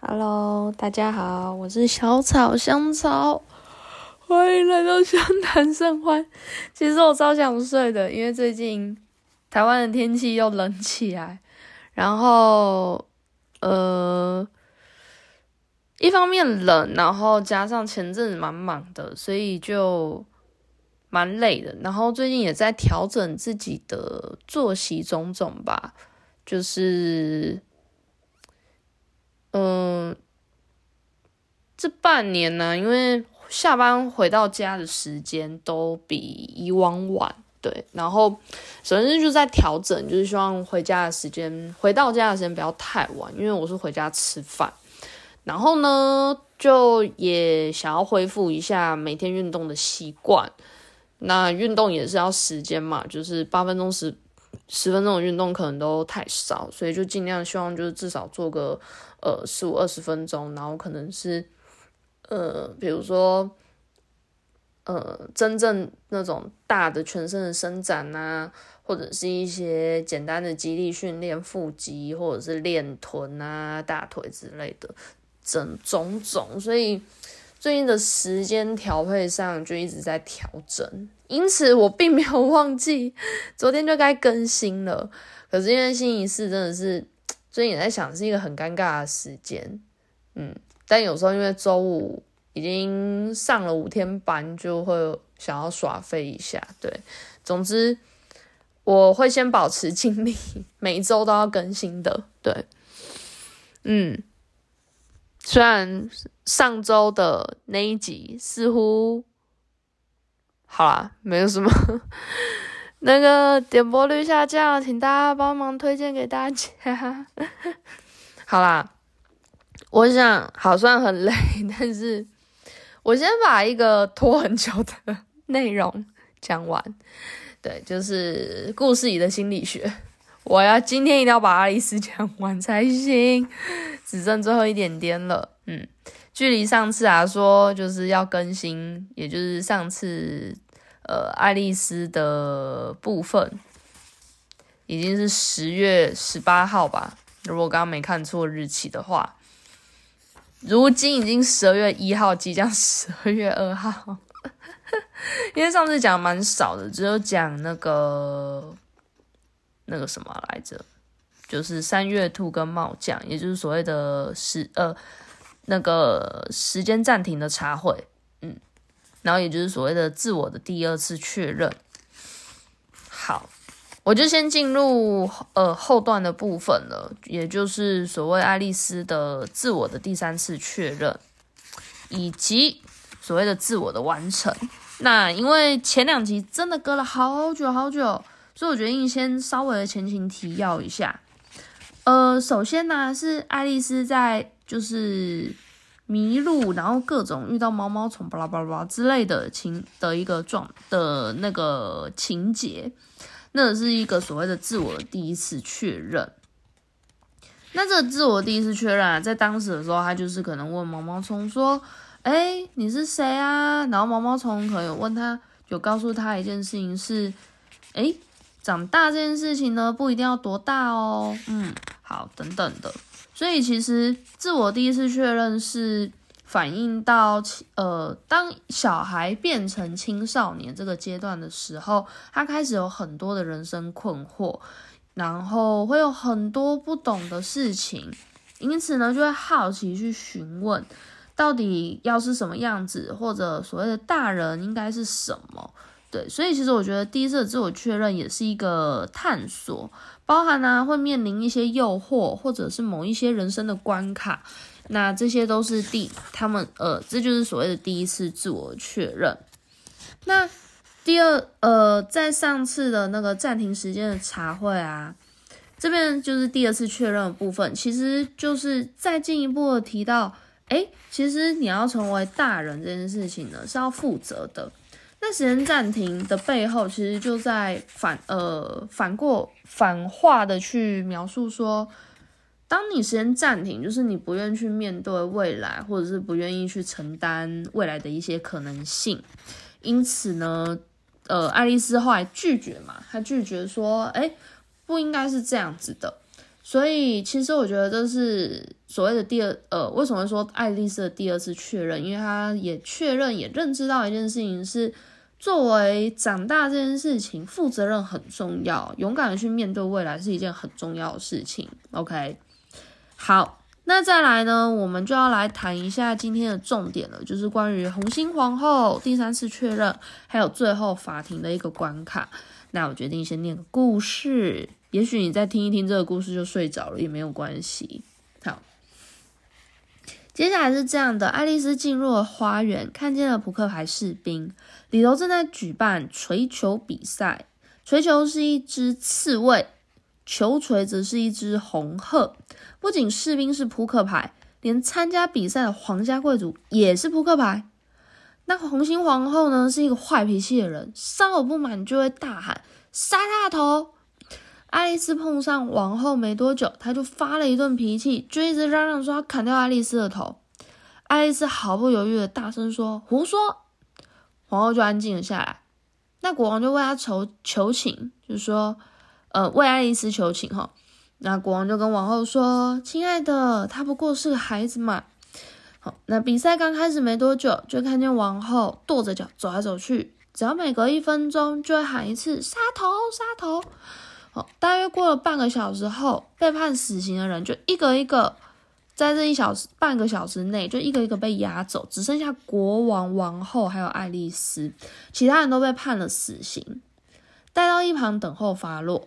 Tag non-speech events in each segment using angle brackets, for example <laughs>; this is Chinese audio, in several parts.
Hello，大家好，我是小草香草，欢迎来到湘潭盛欢。其实我超想睡的，因为最近台湾的天气又冷起来，然后呃，一方面冷，然后加上前阵子蛮忙的，所以就蛮累的。然后最近也在调整自己的作息种种吧，就是。嗯，这半年呢，因为下班回到家的时间都比以往晚，对。然后首先就在调整，就是希望回家的时间，回到家的时间不要太晚，因为我是回家吃饭。然后呢，就也想要恢复一下每天运动的习惯。那运动也是要时间嘛，就是八分钟十十分钟的运动可能都太少，所以就尽量希望就是至少做个。呃，十五二十分钟，然后可能是，呃，比如说，呃，真正那种大的全身的伸展啊，或者是一些简单的肌力训练，腹肌或者是练臀啊、大腿之类的，整种种。所以最近的时间调配上就一直在调整，因此我并没有 <laughs> 忘记昨天就该更新了。可是因为星期四真的是。最近也在想是一个很尴尬的时间，嗯，但有时候因为周五已经上了五天班，就会想要耍废一下。对，总之我会先保持 <laughs> 精力，每周都要更新的。对，嗯，虽然上周的那一集似乎好啦，没有什么。<laughs> 那个点播率下降，请大家帮忙推荐给大家。<laughs> 好啦，我想好算很累，但是我先把一个拖很久的内容讲完。对，就是故事里的心理学，我要今天一定要把爱丽丝讲完才行，只剩最后一点点了。嗯，距离上次啊说就是要更新，也就是上次。呃，爱丽丝的部分已经是十月十八号吧？如果刚刚没看错日期的话，如今已经十二月一号，即将十二月二号。<laughs> 因为上次讲蛮少的，只有讲那个那个什么来着，就是三月兔跟帽将，也就是所谓的十呃那个时间暂停的茶会。嗯然后也就是所谓的自我的第二次确认。好，我就先进入呃后段的部分了，也就是所谓爱丽丝的自我的第三次确认，以及所谓的自我的完成。那因为前两集真的隔了好久好久，所以我决定先稍微的前情提要一下。呃，首先呢是爱丽丝在就是。迷路，然后各种遇到毛毛虫，巴拉巴拉巴拉之类的情的一个状的那个情节，那是一个所谓的自我第一次确认。那这个自我第一次确认啊，在当时的时候，他就是可能问毛毛虫说：“哎，你是谁啊？”然后毛毛虫可能有问他，有告诉他一件事情是：“哎，长大这件事情呢，不一定要多大哦。”嗯，好，等等的。所以其实自我第一次确认是反映到，呃，当小孩变成青少年这个阶段的时候，他开始有很多的人生困惑，然后会有很多不懂的事情，因此呢，就会好奇去询问，到底要是什么样子，或者所谓的大人应该是什么。对，所以其实我觉得第一次的自我确认也是一个探索，包含呢会面临一些诱惑，或者是某一些人生的关卡，那这些都是第他们呃，这就是所谓的第一次自我确认。那第二呃，在上次的那个暂停时间的茶会啊，这边就是第二次确认的部分，其实就是再进一步的提到，哎，其实你要成为大人这件事情呢，是要负责的。那时间暂停的背后，其实就在反呃反过反话的去描述说，当你时间暂停，就是你不愿意去面对未来，或者是不愿意去承担未来的一些可能性。因此呢，呃，爱丽丝后来拒绝嘛，她拒绝说，哎，不应该是这样子的。所以其实我觉得这是所谓的第二呃，为什么说爱丽丝的第二次确认？因为她也确认也认知到一件事情是，作为长大这件事情，负责任很重要，勇敢的去面对未来是一件很重要的事情。OK，好，那再来呢，我们就要来谈一下今天的重点了，就是关于红心皇后第三次确认，还有最后法庭的一个关卡。那我决定先念个故事。也许你再听一听这个故事就睡着了也没有关系。好，接下来是这样的：爱丽丝进入了花园，看见了扑克牌士兵，里头正在举办锤球比赛。锤球是一只刺猬，球锤则是一只红鹤。不仅士兵是扑克牌，连参加比赛的皇家贵族也是扑克牌。那红心皇后呢，是一个坏脾气的人，稍有不满就会大喊：“杀他头！”爱丽丝碰上王后没多久，她就发了一顿脾气，就一直嚷嚷说要砍掉爱丽丝的头。爱丽丝毫不犹豫的大声说：“胡说！”皇后就安静了下来。那国王就为她求求情，就说：“呃，为爱丽丝求情哈。”那国王就跟王后说：“亲爱的，她不过是个孩子嘛。”好，那比赛刚开始没多久，就看见王后跺着脚走来走去，只要每隔一分钟就会喊一次“杀头，杀头”。好大约过了半个小时后，被判死刑的人就一个一个在这一小时半个小时内就一个一个被押走，只剩下国王、王后还有爱丽丝，其他人都被判了死刑，带到一旁等候发落。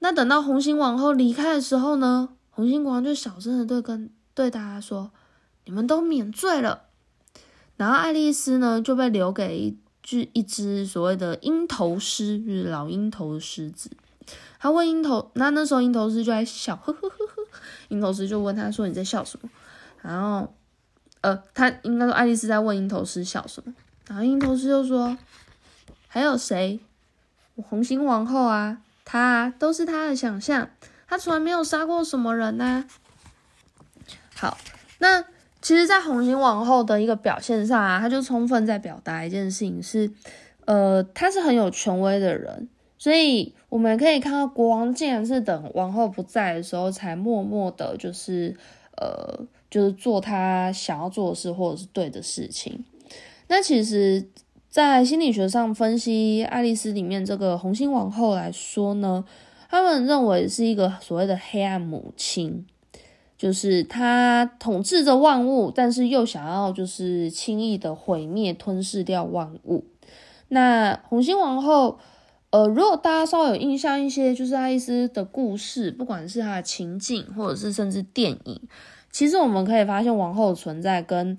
那等到红心王后离开的时候呢，红心国王就小声的对跟对大家说：“你们都免罪了。”然后爱丽丝呢就被留给一只一只所谓的鹰头狮，就是老鹰头狮子。他问鹰头，那那时候鹰头狮就在笑，呵呵呵鹰头狮就问他说：“你在笑什么？”然后，呃，他应该说爱丽丝在问鹰头狮笑什么。然后鹰头狮就说：“还有谁？红心王后啊，她都是他的想象，他从来没有杀过什么人呐。”好，那其实，在红心王后的一个表现上啊，他就充分在表达一件事情是，呃，他是很有权威的人。所以我们可以看到，国王竟然是等王后不在的时候，才默默的，就是呃，就是做他想要做的事，或者是对的事情。那其实，在心理学上分析爱丽丝里面这个红心王后来说呢，他们认为是一个所谓的黑暗母亲，就是她统治着万物，但是又想要就是轻易的毁灭、吞噬掉万物。那红心王后。呃，如果大家稍微有印象一些，就是爱丽丝的故事，不管是她的情境，或者是甚至电影，其实我们可以发现王后存在跟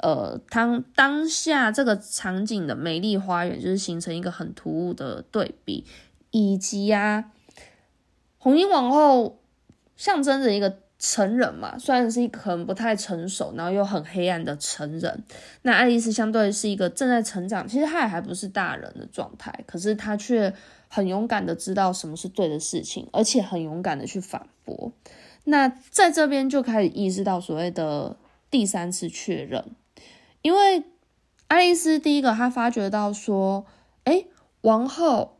呃当当下这个场景的美丽花园，就是形成一个很突兀的对比，以及呀，红衣王后象征着一个。成人嘛，虽然是一个可能不太成熟，然后又很黑暗的成人。那爱丽丝相对是一个正在成长，其实她也还不是大人的状态，可是她却很勇敢的知道什么是对的事情，而且很勇敢的去反驳。那在这边就开始意识到所谓的第三次确认，因为爱丽丝第一个她发觉到说，哎，王后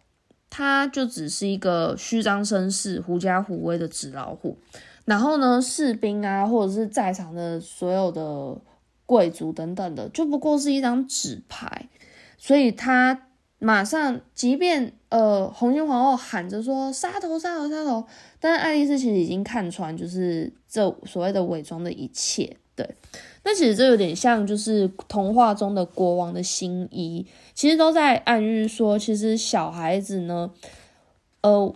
她就只是一个虚张声势、狐假虎威的纸老虎。然后呢，士兵啊，或者是在场的所有的贵族等等的，就不过是一张纸牌，所以他马上，即便呃，红心皇后喊着说杀头杀头杀头，但是爱丽丝其实已经看穿，就是这所谓的伪装的一切。对，那其实这有点像，就是童话中的国王的新衣，其实都在暗喻说，其实小孩子呢，呃。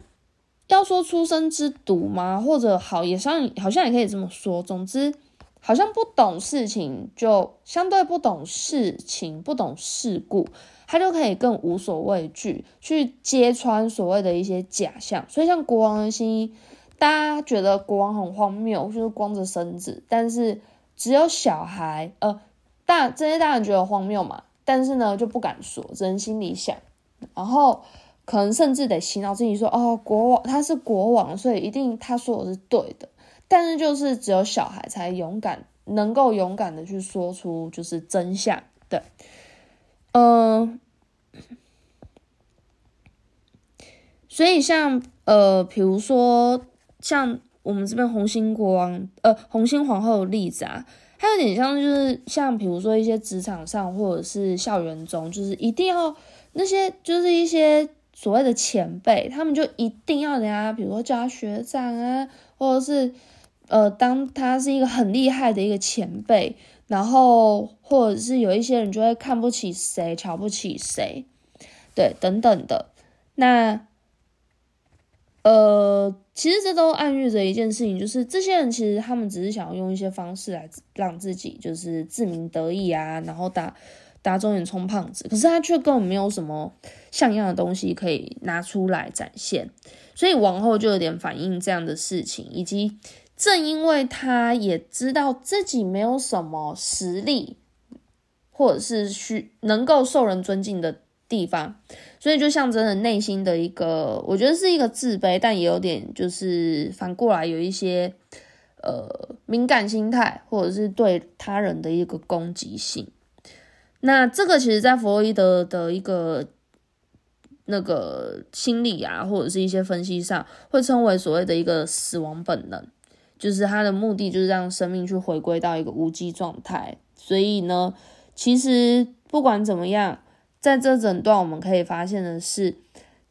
要说出生之毒吗？或者好也像好像也可以这么说。总之，好像不懂事情，就相对不懂事情，不懂事故，他就可以更无所畏惧，去揭穿所谓的一些假象。所以，像国王的新衣，大家觉得国王很荒谬，就是光着身子，但是只有小孩，呃，大这些大人觉得荒谬嘛，但是呢就不敢说，只能心里想，然后。可能甚至得洗脑自己说，哦，国王他是国王，所以一定他说我是对的。但是就是只有小孩才勇敢，能够勇敢的去说出就是真相。对，嗯，所以像呃，比如说像我们这边红心国王呃红心皇后的例子啊，它有点像就是像比如说一些职场上或者是校园中，就是一定要那些就是一些所谓的前辈，他们就一定要人家比如说叫他学长啊，或者是呃当他是一个很厉害的一个前辈。然后，或者是有一些人就会看不起谁，瞧不起谁，对，等等的。那，呃，其实这都暗喻着一件事情，就是这些人其实他们只是想要用一些方式来让自己就是自鸣得意啊，然后打打肿脸充胖子。可是他却根本没有什么像样的东西可以拿出来展现，所以往后就有点反映这样的事情，以及。正因为他也知道自己没有什么实力，或者是需能够受人尊敬的地方，所以就象征着内心的一个，我觉得是一个自卑，但也有点就是反过来有一些呃敏感心态，或者是对他人的一个攻击性。那这个其实，在弗洛伊德的一个那个心理啊，或者是一些分析上，会称为所谓的一个死亡本能。就是他的目的，就是让生命去回归到一个无机状态。所以呢，其实不管怎么样，在这整段我们可以发现的是，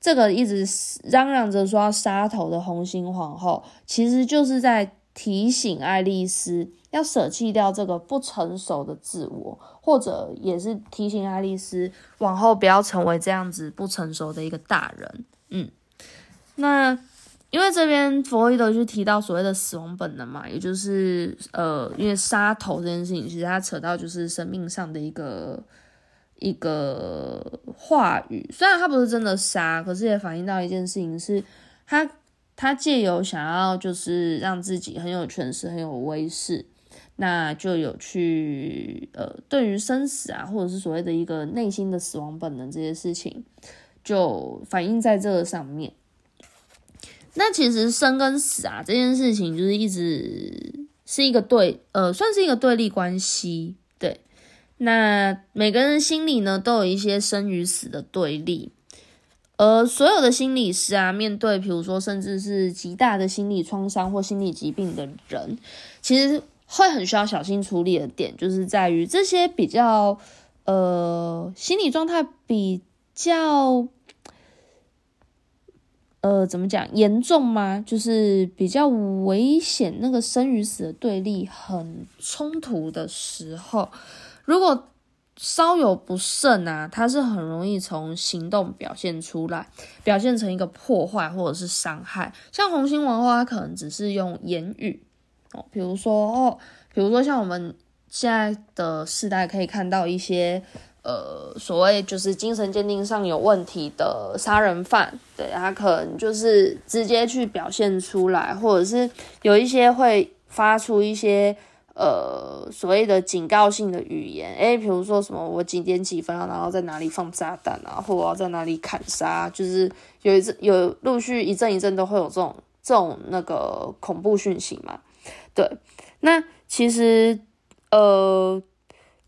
这个一直嚷嚷着说要杀头的红心皇后，其实就是在提醒爱丽丝要舍弃掉这个不成熟的自我，或者也是提醒爱丽丝往后不要成为这样子不成熟的一个大人。嗯，那。因为这边弗洛伊德就提到所谓的死亡本能嘛，也就是呃，因为杀头这件事情，其实他扯到就是生命上的一个一个话语。虽然他不是真的杀，可是也反映到一件事情，是他他借由想要就是让自己很有权势、很有威势，那就有去呃，对于生死啊，或者是所谓的一个内心的死亡本能这些事情，就反映在这个上面。那其实生跟死啊这件事情，就是一直是一个对，呃，算是一个对立关系。对，那每个人心里呢，都有一些生与死的对立。而所有的心理师啊，面对比如说甚至是极大的心理创伤或心理疾病的人，其实会很需要小心处理的点，就是在于这些比较，呃，心理状态比较。呃，怎么讲严重吗？就是比较危险，那个生与死的对立很冲突的时候，如果稍有不慎啊，它是很容易从行动表现出来，表现成一个破坏或者是伤害。像红心王后，它可能只是用言语哦，比如说哦，比如说像我们现在的时代可以看到一些。呃，所谓就是精神鉴定上有问题的杀人犯，对他可能就是直接去表现出来，或者是有一些会发出一些呃所谓的警告性的语言，诶，比如说什么我几点几分啊，然后在哪里放炸弹啊，或我要在哪里砍杀，就是有一阵有陆续一阵一阵都会有这种这种那个恐怖讯息嘛，对，那其实呃。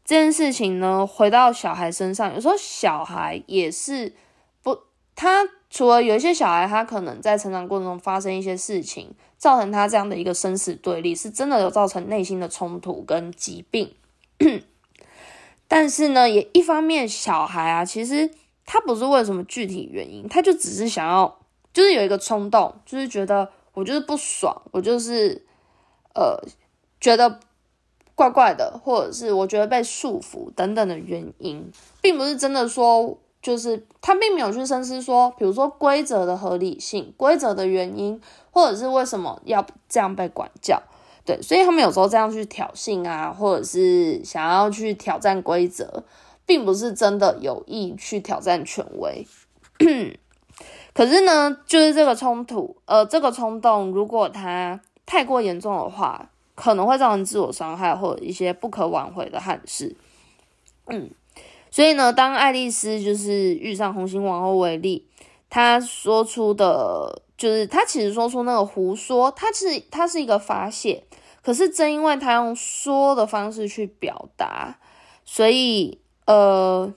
这件事情呢，回到小孩身上，有时候小孩也是不，他除了有一些小孩，他可能在成长过程中发生一些事情，造成他这样的一个生死对立，是真的有造成内心的冲突跟疾病。<coughs> 但是呢，也一方面，小孩啊，其实他不是为什么具体原因，他就只是想要，就是有一个冲动，就是觉得我就是不爽，我就是呃觉得。怪怪的，或者是我觉得被束缚等等的原因，并不是真的说，就是他并没有去深思说，比如说规则的合理性、规则的原因，或者是为什么要这样被管教。对，所以他们有时候这样去挑衅啊，或者是想要去挑战规则，并不是真的有意去挑战权威。<coughs> 可是呢，就是这个冲突，呃，这个冲动，如果他太过严重的话。可能会造成自我伤害或者一些不可挽回的憾事。嗯，所以呢，当爱丽丝就是遇上红心王后为例，她说出的，就是她其实说出那个胡说，她是她是一个发泄，可是正因为她用说的方式去表达，所以呃，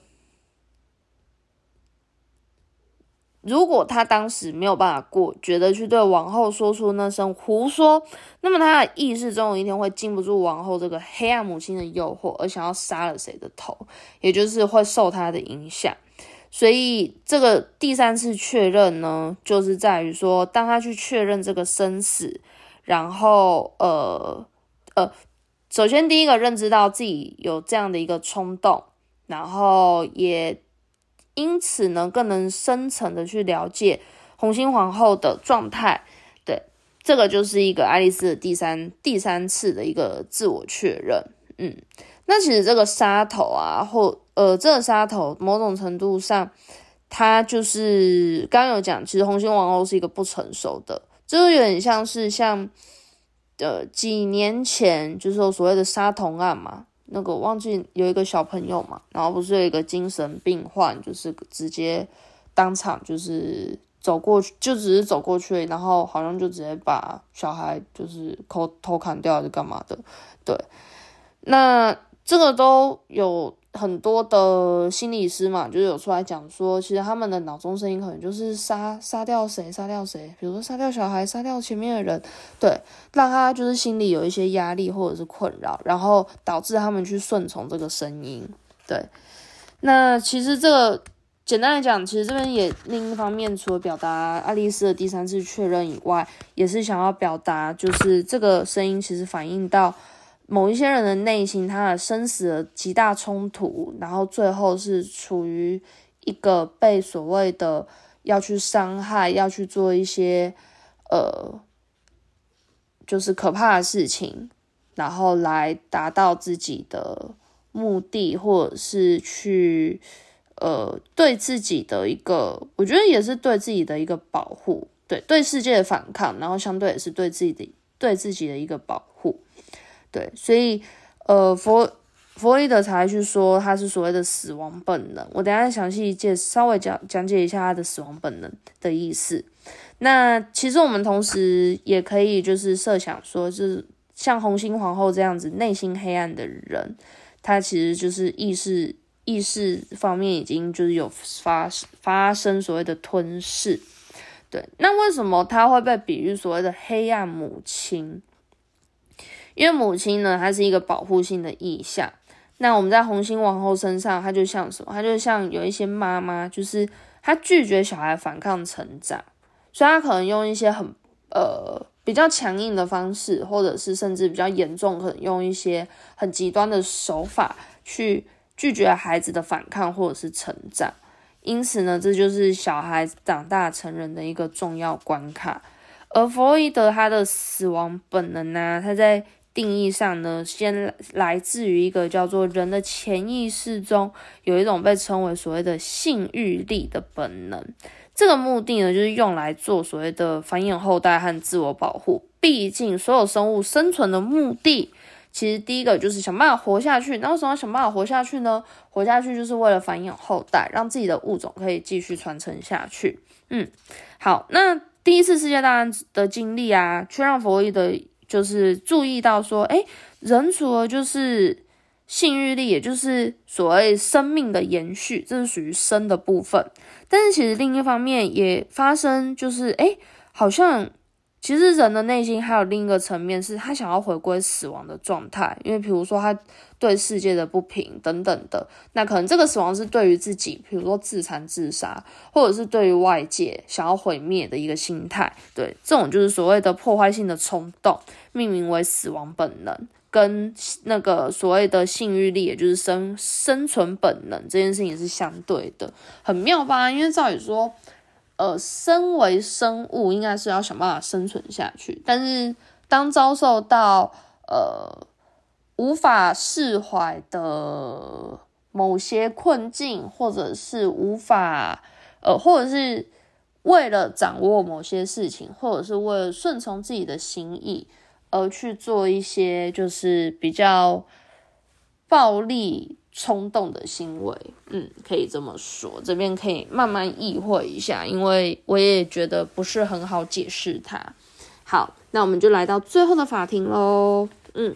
如果他当时没有办法过，觉得去对王后说出那声胡说，那么他的意识终有一天会禁不住王后这个黑暗母亲的诱惑，而想要杀了谁的头，也就是会受他的影响。所以这个第三次确认呢，就是在于说，当他去确认这个生死，然后呃呃，首先第一个认知到自己有这样的一个冲动，然后也。因此呢，更能深层的去了解红心皇后的状态。对，这个就是一个爱丽丝的第三第三次的一个自我确认。嗯，那其实这个杀头啊，或呃，这个杀头某种程度上，它就是刚有讲，其实红心皇后是一个不成熟的，就是有点像是像呃几年前就是所谓的杀童案嘛。那个忘记有一个小朋友嘛，然后不是有一个精神病患，就是直接当场就是走过去，就只是走过去，然后好像就直接把小孩就是偷偷砍掉还是干嘛的，对，那这个都有。很多的心理师嘛，就有出来讲说，其实他们的脑中声音可能就是杀杀掉谁，杀掉谁，比如说杀掉小孩，杀掉前面的人，对，让他就是心里有一些压力或者是困扰，然后导致他们去顺从这个声音，对。那其实这个简单来讲，其实这边也另一方面，除了表达爱丽丝的第三次确认以外，也是想要表达，就是这个声音其实反映到。某一些人的内心，他的生死的极大冲突，然后最后是处于一个被所谓的要去伤害、要去做一些呃，就是可怕的事情，然后来达到自己的目的，或者是去呃对自己的一个，我觉得也是对自己的一个保护，对对世界的反抗，然后相对也是对自己的对自己的一个保护。对，所以，呃，佛弗洛伊德才去说他是所谓的死亡本能。我等下详细介稍微讲讲解一下他的死亡本能的意思。那其实我们同时也可以就是设想说，就是像红心皇后这样子内心黑暗的人，他其实就是意识意识方面已经就是有发发生所谓的吞噬。对，那为什么他会被比喻所谓的黑暗母亲？因为母亲呢，她是一个保护性的意象。那我们在红心王后身上，她就像什么？她就像有一些妈妈，就是她拒绝小孩反抗成长，所以她可能用一些很呃比较强硬的方式，或者是甚至比较严重，可能用一些很极端的手法去拒绝孩子的反抗或者是成长。因此呢，这就是小孩长大成人的一个重要关卡。而弗洛伊德他的死亡本能呢，他在定义上呢，先来自于一个叫做人的潜意识中有一种被称为所谓的性欲力的本能。这个目的呢，就是用来做所谓的繁衍后代和自我保护。毕竟，所有生物生存的目的，其实第一个就是想办法活下去。那为什么要想办法活下去呢？活下去就是为了繁衍后代，让自己的物种可以继续传承下去。嗯，好，那第一次世界大战的经历啊，却让弗洛伊德。就是注意到说，哎，人除了就是性欲力，也就是所谓生命的延续，这是属于生的部分。但是其实另一方面也发生，就是哎，好像。其实人的内心还有另一个层面，是他想要回归死亡的状态，因为比如说他对世界的不平等等的，那可能这个死亡是对于自己，比如说自残自杀，或者是对于外界想要毁灭的一个心态，对，这种就是所谓的破坏性的冲动，命名为死亡本能，跟那个所谓的性欲力，也就是生生存本能这件事情是相对的，很妙吧？因为照理说。呃，身为生物，应该是要想办法生存下去。但是，当遭受到呃无法释怀的某些困境，或者是无法呃，或者是为了掌握某些事情，或者是为了顺从自己的心意而去做一些就是比较暴力。冲动的行为，嗯，可以这么说，这边可以慢慢意会一下，因为我也觉得不是很好解释它。好，那我们就来到最后的法庭喽，嗯，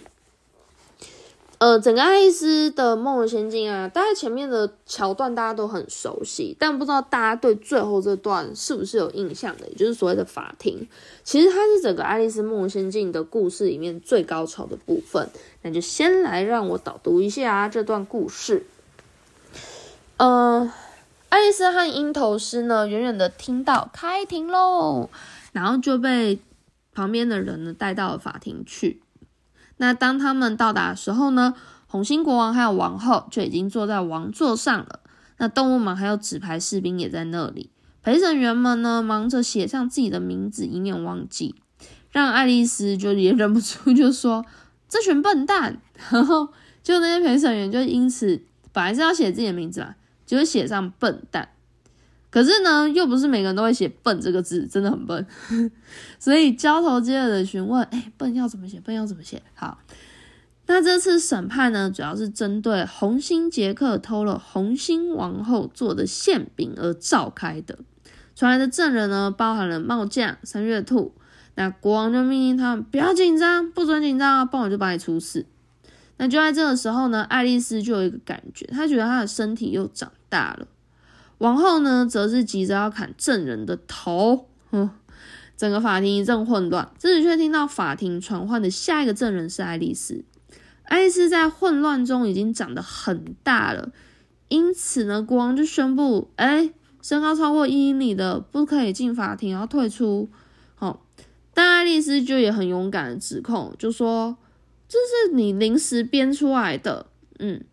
呃，整个爱丽丝的梦游仙境啊，大概前面的桥段大家都很熟悉，但不知道大家对最后这段是不是有印象的，也就是所谓的法庭。其实它是整个爱丽丝梦游仙境的故事里面最高潮的部分。那就先来让我导读一下这段故事。呃，爱丽丝和鹰头狮呢，远远的听到开庭喽，然后就被旁边的人呢带到了法庭去。那当他们到达的时候呢，红心国王还有王后就已经坐在王座上了。那动物们还有纸牌士兵也在那里。陪审员们呢，忙着写上自己的名字，以免忘记。让爱丽丝就也忍不住就说：“这群笨蛋！”然后就那些陪审员就因此本来是要写自己的名字嘛，就会写上笨蛋。可是呢，又不是每个人都会写“笨”这个字，真的很笨，<laughs> 所以交头接耳的询问：“哎，笨要怎么写？笨要怎么写？”好，那这次审判呢，主要是针对红心杰克偷了红心王后做的馅饼而召开的。传来的证人呢，包含了帽匠三月兔。那国王就命令他们不要紧张，不准紧张啊，不然我就把你处死。那就在这个时候呢，爱丽丝就有一个感觉，她觉得她的身体又长大了。王后呢，则是急着要砍证人的头，哼！整个法庭一阵混乱。这时却听到法庭传唤的下一个证人是爱丽丝。爱丽丝在混乱中已经长得很大了，因此呢，国王就宣布：哎，身高超过一英里的不可以进法庭，要退出。好，但爱丽丝就也很勇敢的指控，就说这是你临时编出来的，嗯。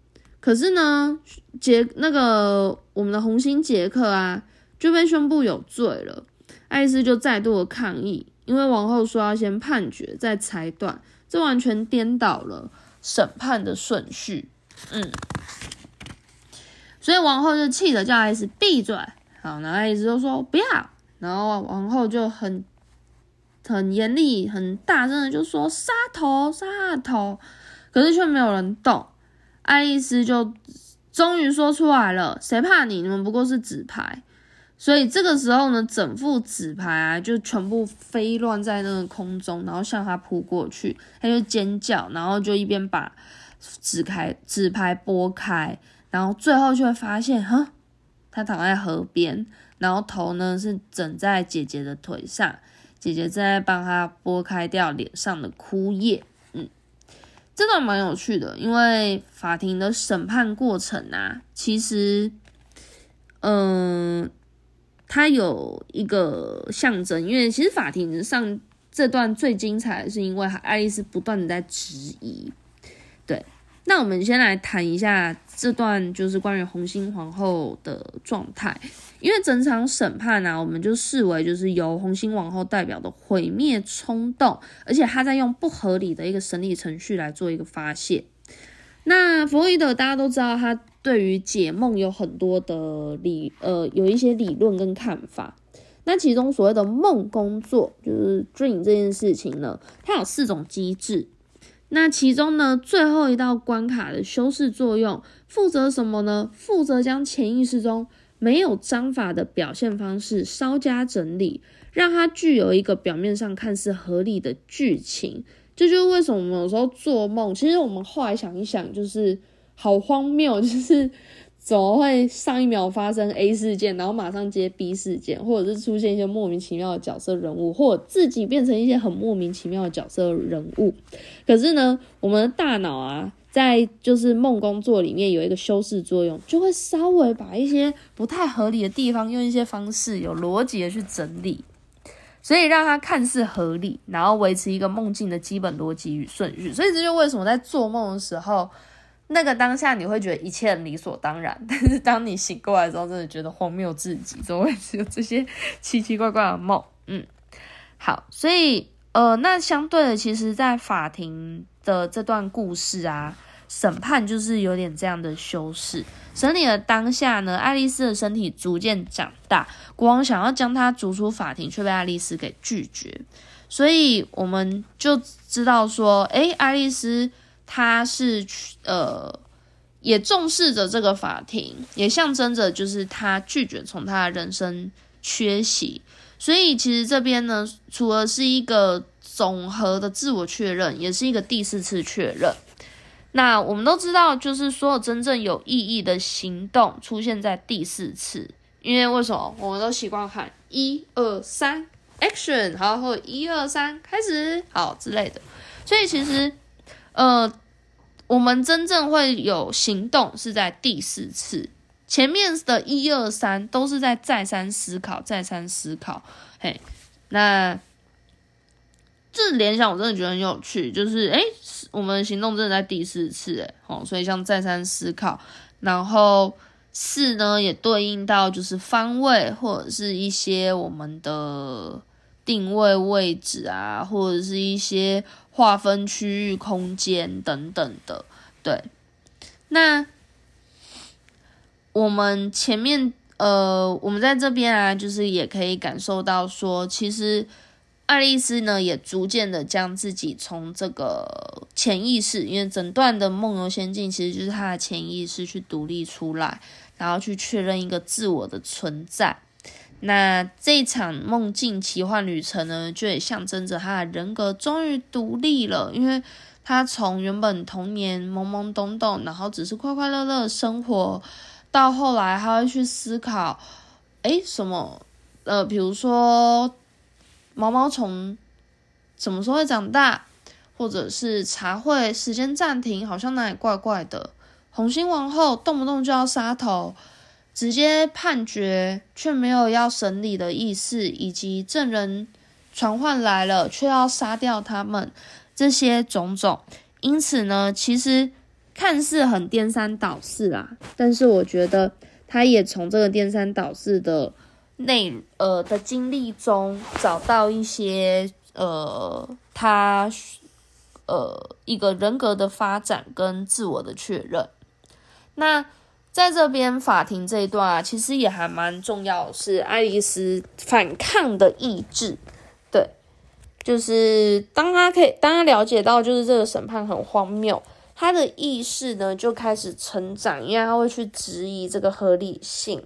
可是呢，杰那个我们的红星杰克啊，就被宣布有罪了。爱丽丝就再度的抗议，因为王后说要先判决再裁断，这完全颠倒了审判的顺序。嗯，所以王后就气得叫爱丽丝闭嘴。好，那爱丽丝就说不要，然后王后就很很严厉、很大声的就说杀头，杀头。可是却没有人动。爱丽丝就终于说出来了：“谁怕你？你们不过是纸牌。”所以这个时候呢，整副纸牌啊就全部飞乱在那个空中，然后向他扑过去。他就尖叫，然后就一边把纸开纸牌拨开，然后最后却发现，哈，他躺在河边，然后头呢是枕在姐姐的腿上，姐姐正在帮他拨开掉脸上的枯叶。这段蛮有趣的，因为法庭的审判过程啊，其实，嗯，它有一个象征，因为其实法庭上这段最精彩的是因为爱丽丝不断的在质疑，对。那我们先来谈一下这段，就是关于红心皇后的状态。因为整场审判呢，我们就视为就是由红心皇后代表的毁灭冲动，而且他在用不合理的一个审理程序来做一个发泄。那弗洛伊德大家都知道，他对于解梦有很多的理，呃，有一些理论跟看法。那其中所谓的梦工作，就是 dream 这件事情呢，它有四种机制。那其中呢，最后一道关卡的修饰作用负责什么呢？负责将潜意识中没有章法的表现方式稍加整理，让它具有一个表面上看似合理的剧情。这就是为什么我们有时候做梦，其实我们后来想一想，就是好荒谬，就是。怎么会上一秒发生 A 事件，然后马上接 B 事件，或者是出现一些莫名其妙的角色人物，或自己变成一些很莫名其妙的角色人物？可是呢，我们的大脑啊，在就是梦工作里面有一个修饰作用，就会稍微把一些不太合理的地方，用一些方式有逻辑的去整理，所以让它看似合理，然后维持一个梦境的基本逻辑与顺序。所以这就为什么在做梦的时候。那个当下你会觉得一切理所当然，<laughs> 但是当你醒过来之后，真的觉得荒谬至极，怎么会有这些奇奇怪怪的梦？嗯，好，所以呃，那相对的，其实，在法庭的这段故事啊，审判就是有点这样的修饰。审理的当下呢，爱丽丝的身体逐渐长大，国王想要将她逐出法庭，却被爱丽丝给拒绝，所以我们就知道说，诶，爱丽丝。他是呃，也重视着这个法庭，也象征着就是他拒绝从他的人生缺席。所以其实这边呢，除了是一个总和的自我确认，也是一个第四次确认。那我们都知道，就是所有真正有意义的行动出现在第四次，因为为什么？我们都习惯喊一二三，action，好，或一二三开始，好之类的。所以其实，呃，我们真正会有行动是在第四次，前面的一二三都是在再三思考、再三思考。嘿，那这联想我真的觉得很有趣，就是诶。我们行动真的在第四次，诶，哦，所以像再三思考，然后四呢也对应到就是方位或者是一些我们的定位位置啊，或者是一些划分区域空间等等的，对。那我们前面呃，我们在这边啊，就是也可以感受到说，其实。爱丽丝呢，也逐渐的将自己从这个潜意识，因为整段的梦游仙境其实就是她的潜意识去独立出来，然后去确认一个自我的存在。那这场梦境奇幻旅程呢，就也象征着他的人格终于独立了，因为他从原本童年懵懵懂懂，然后只是快快乐乐生活，到后来他会去思考，诶，什么？呃，比如说。毛毛虫什么时候会长大？或者是茶会时间暂停，好像哪里怪怪的。红心王后动不动就要杀头，直接判决却没有要审理的意思，以及证人传唤来了却要杀掉他们，这些种种。因此呢，其实看似很颠三倒四啊，但是我觉得他也从这个颠三倒四的。内呃的经历中找到一些呃他呃一个人格的发展跟自我的确认。那在这边法庭这一段啊，其实也还蛮重要，是爱丽丝反抗的意志。对，就是当他可以当他了解到就是这个审判很荒谬，他的意识呢就开始成长，因为他会去质疑这个合理性。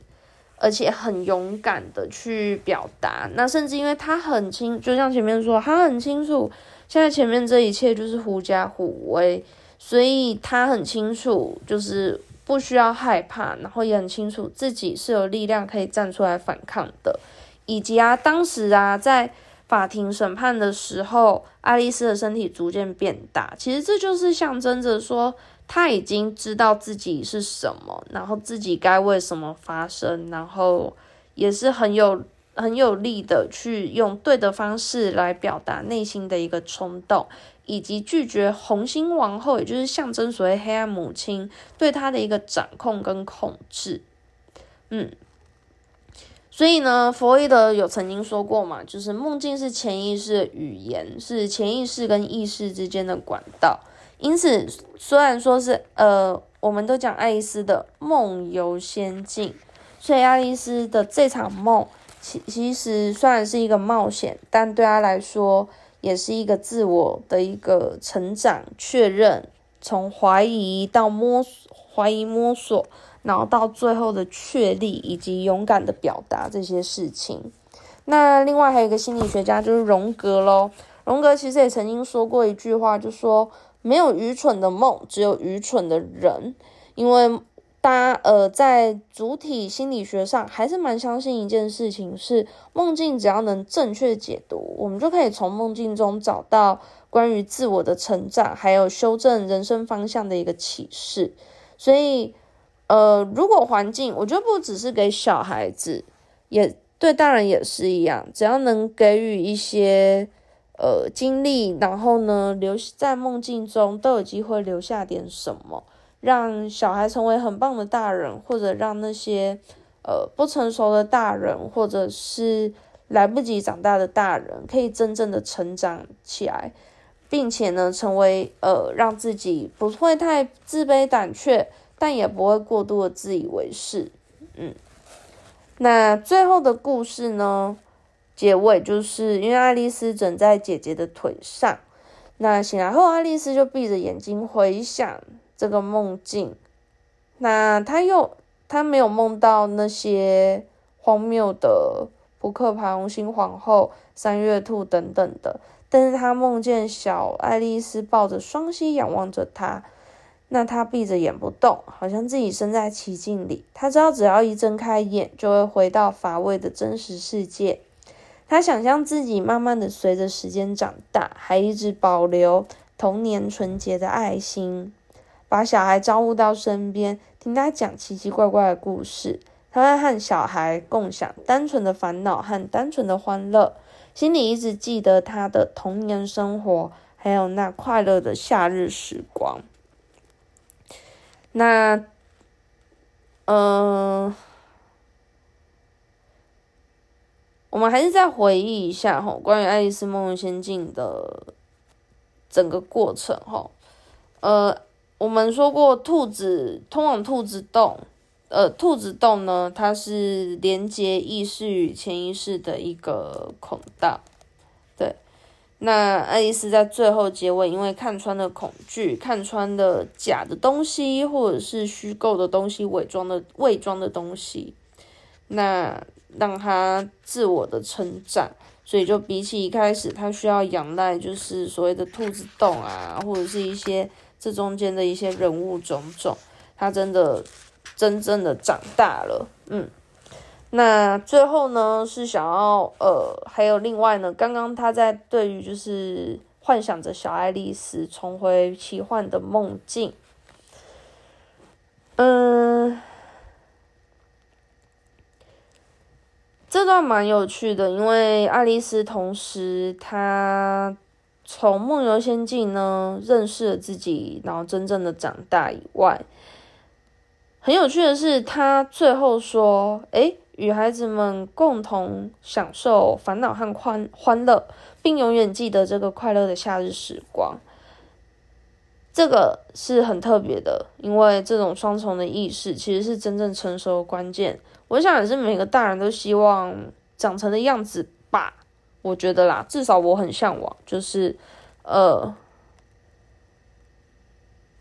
而且很勇敢的去表达，那甚至因为他很清，就像前面说，他很清楚现在前面这一切就是狐假虎威，所以他很清楚，就是不需要害怕，然后也很清楚自己是有力量可以站出来反抗的，以及啊，当时啊，在法庭审判的时候，爱丽丝的身体逐渐变大，其实这就是象征着说。她已经知道自己是什么，然后自己该为什么发生，然后也是很有很有力的去用对的方式来表达内心的一个冲动，以及拒绝红心王后，也就是象征所谓黑暗母亲对他的一个掌控跟控制。嗯，所以呢，弗洛伊德有曾经说过嘛，就是梦境是潜意识的语言，是潜意识跟意识之间的管道。因此，虽然说是呃，我们都讲爱丽丝的梦游仙境，所以爱丽丝的这场梦，其其实虽然是一个冒险，但对她来说也是一个自我的一个成长、确认，从怀疑到摸怀疑摸索，然后到最后的确立以及勇敢的表达这些事情。那另外还有一个心理学家就是荣格喽，荣格其实也曾经说过一句话，就说。没有愚蠢的梦，只有愚蠢的人。因为大家呃，在主体心理学上还是蛮相信一件事情，是梦境只要能正确解读，我们就可以从梦境中找到关于自我的成长，还有修正人生方向的一个启示。所以，呃，如果环境，我觉得不只是给小孩子，也对大人也是一样，只要能给予一些。呃，经历，然后呢，留在梦境中都有机会留下点什么，让小孩成为很棒的大人，或者让那些呃不成熟的大人，或者是来不及长大的大人，可以真正的成长起来，并且呢，成为呃让自己不会太自卑胆怯，但也不会过度的自以为是。嗯，那最后的故事呢？结尾就是因为爱丽丝枕在姐姐的腿上，那醒来后，爱丽丝就闭着眼睛回想这个梦境。那他又他没有梦到那些荒谬的扑克牌、红心皇后、三月兔等等的，但是他梦见小爱丽丝抱着双膝仰望着他。那他闭着眼不动，好像自己身在奇境里。他知道只要一睁开眼，就会回到乏味的真实世界。他想象自己慢慢的随着时间长大，还一直保留童年纯洁的爱心，把小孩招呼到身边，听他讲奇奇怪怪的故事。他会和小孩共享单纯的烦恼和单纯的欢乐，心里一直记得他的童年生活，还有那快乐的夏日时光。那，嗯，我们还是再回忆一下哈，关于《爱丽丝梦游仙境》的整个过程哈。呃，我们说过，兔子通往兔子洞。呃，兔子洞呢，它是连接意识与潜意识的一个孔道。对，那爱丽丝在最后结尾，因为看穿了恐惧，看穿了假的东西或者是虚构的东西，伪装的伪装的东西，那让他自我的成长。所以就比起一开始，他需要仰赖就是所谓的兔子洞啊，或者是一些这中间的一些人物种种，他真的。真正的长大了，嗯，那最后呢是想要呃，还有另外呢，刚刚他在对于就是幻想着小爱丽丝重回奇幻的梦境，嗯，这段蛮有趣的，因为爱丽丝同时她从梦游仙境呢认识了自己，然后真正的长大以外。很有趣的是，他最后说：“诶，与孩子们共同享受烦恼和欢欢乐，并永远记得这个快乐的夏日时光。”这个是很特别的，因为这种双重的意识其实是真正成熟的关键。我想也是每个大人都希望长成的样子吧。我觉得啦，至少我很向往，就是呃，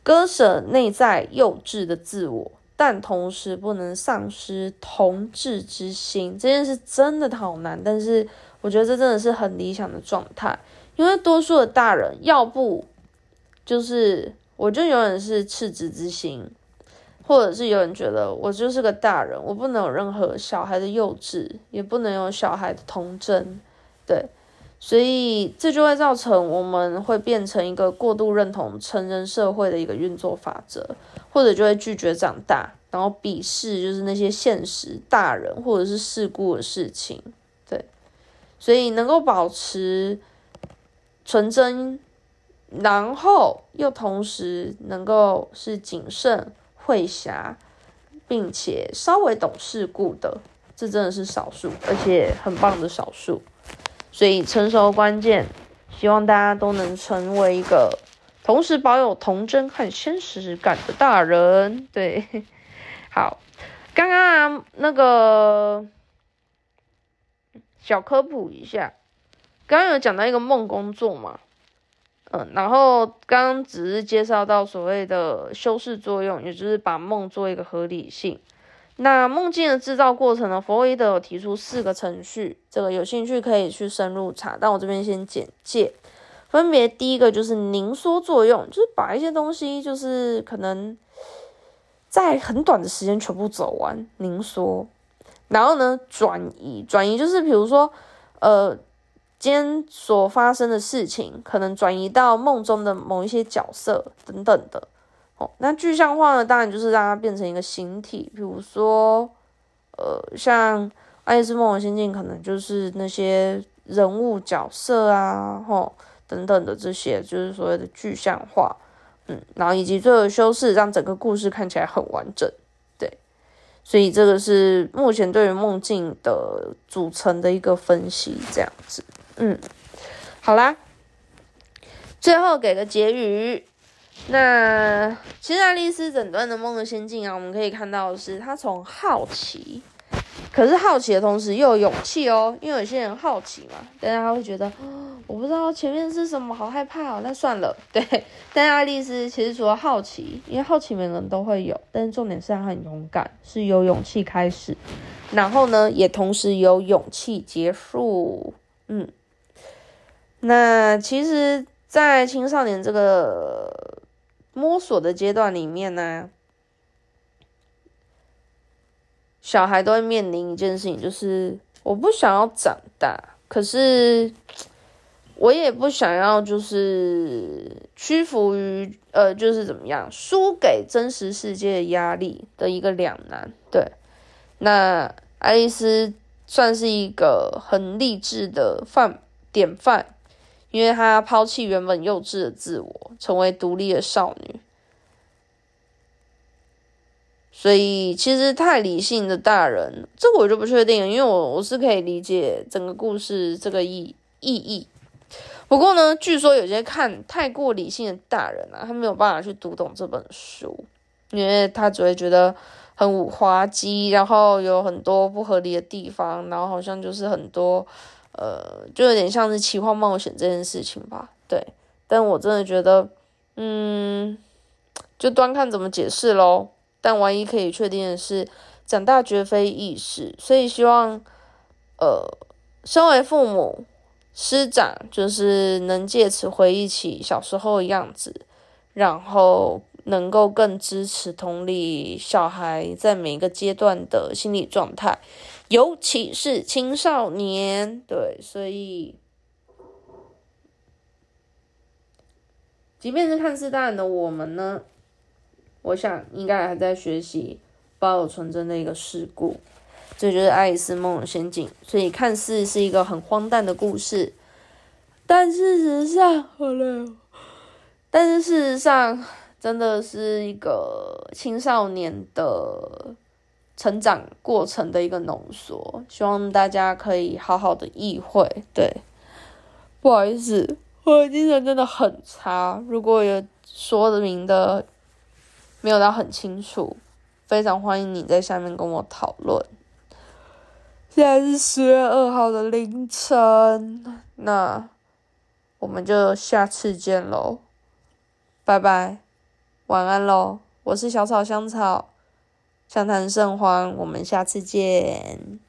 割舍内在幼稚的自我。但同时不能丧失同志之心，这件事真的好难。但是我觉得这真的是很理想的状态，因为多数的大人要不就是我就永远是赤子之心，或者是有人觉得我就是个大人，我不能有任何小孩的幼稚，也不能有小孩的童真，对。所以这就会造成我们会变成一个过度认同成人社会的一个运作法则，或者就会拒绝长大，然后鄙视就是那些现实大人或者是事故的事情。对，所以能够保持纯真，然后又同时能够是谨慎、会侠，并且稍微懂事故的，这真的是少数，而且很棒的少数。所以成熟关键，希望大家都能成为一个同时保有童真和现实感的大人。对，<laughs> 好，刚刚啊那个小科普一下，刚刚有讲到一个梦工作嘛，嗯，然后刚刚只是介绍到所谓的修饰作用，也就是把梦做一个合理性。那梦境的制造过程呢？弗洛伊德有提出四个程序，这个有兴趣可以去深入查。但我这边先简介，分别第一个就是凝缩作用，就是把一些东西就是可能在很短的时间全部走完，凝缩。然后呢，转移，转移就是比如说，呃，今天所发生的事情，可能转移到梦中的某一些角色等等的。哦那具象化呢？当然就是让它变成一个形体，比如说，呃，像《爱丽丝梦游仙境》，可能就是那些人物角色啊，吼等等的这些，就是所谓的具象化，嗯，然后以及最后修饰，让整个故事看起来很完整，对。所以这个是目前对于梦境的组成的一个分析，这样子，嗯，好啦，最后给个结语。那其实爱丽丝整段的梦的仙境啊，我们可以看到的是，她从好奇，可是好奇的同时又有勇气哦，因为有些人好奇嘛，但是他会觉得，我不知道前面是什么，好害怕哦，那算了，对。<laughs> 但是爱丽丝其实除了好奇，因为好奇每个人都会有，但是重点是她很勇敢，是有勇气开始，然后呢，也同时有勇气结束，嗯。那其实，在青少年这个。摸索的阶段里面呢，小孩都会面临一件事情，就是我不想要长大，可是我也不想要就是屈服于呃，就是怎么样输给真实世界的压力的一个两难。对，那爱丽丝算是一个很励志的范典范。因为她抛弃原本幼稚的自我，成为独立的少女，所以其实太理性的大人，这我就不确定，因为我我是可以理解整个故事这个意意义。不过呢，据说有些看太过理性的大人啊，他没有办法去读懂这本书，因为他只会觉得很滑稽，然后有很多不合理的地方，然后好像就是很多。呃，就有点像是奇幻冒险这件事情吧，对。但我真的觉得，嗯，就端看怎么解释喽。但唯一可以确定的是，长大绝非易事，所以希望，呃，身为父母、师长，就是能借此回忆起小时候的样子，然后能够更支持、同理小孩在每一个阶段的心理状态。尤其是青少年，对，所以，即便是看似大人的我们呢，我想应该还在学习保有纯真的一个事故，这就是《爱丽丝梦游仙境》。所以看似是一个很荒诞的故事，但事实上，好累。但是事实上，真的是一个青少年的。成长过程的一个浓缩，希望大家可以好好的意会。对，不好意思，我的精神真的很差。如果有说的明的没有到很清楚，非常欢迎你在下面跟我讨论。现在是十月二号的凌晨，那我们就下次见喽，拜拜，晚安喽，我是小草香草。相谈甚欢，我们下次见。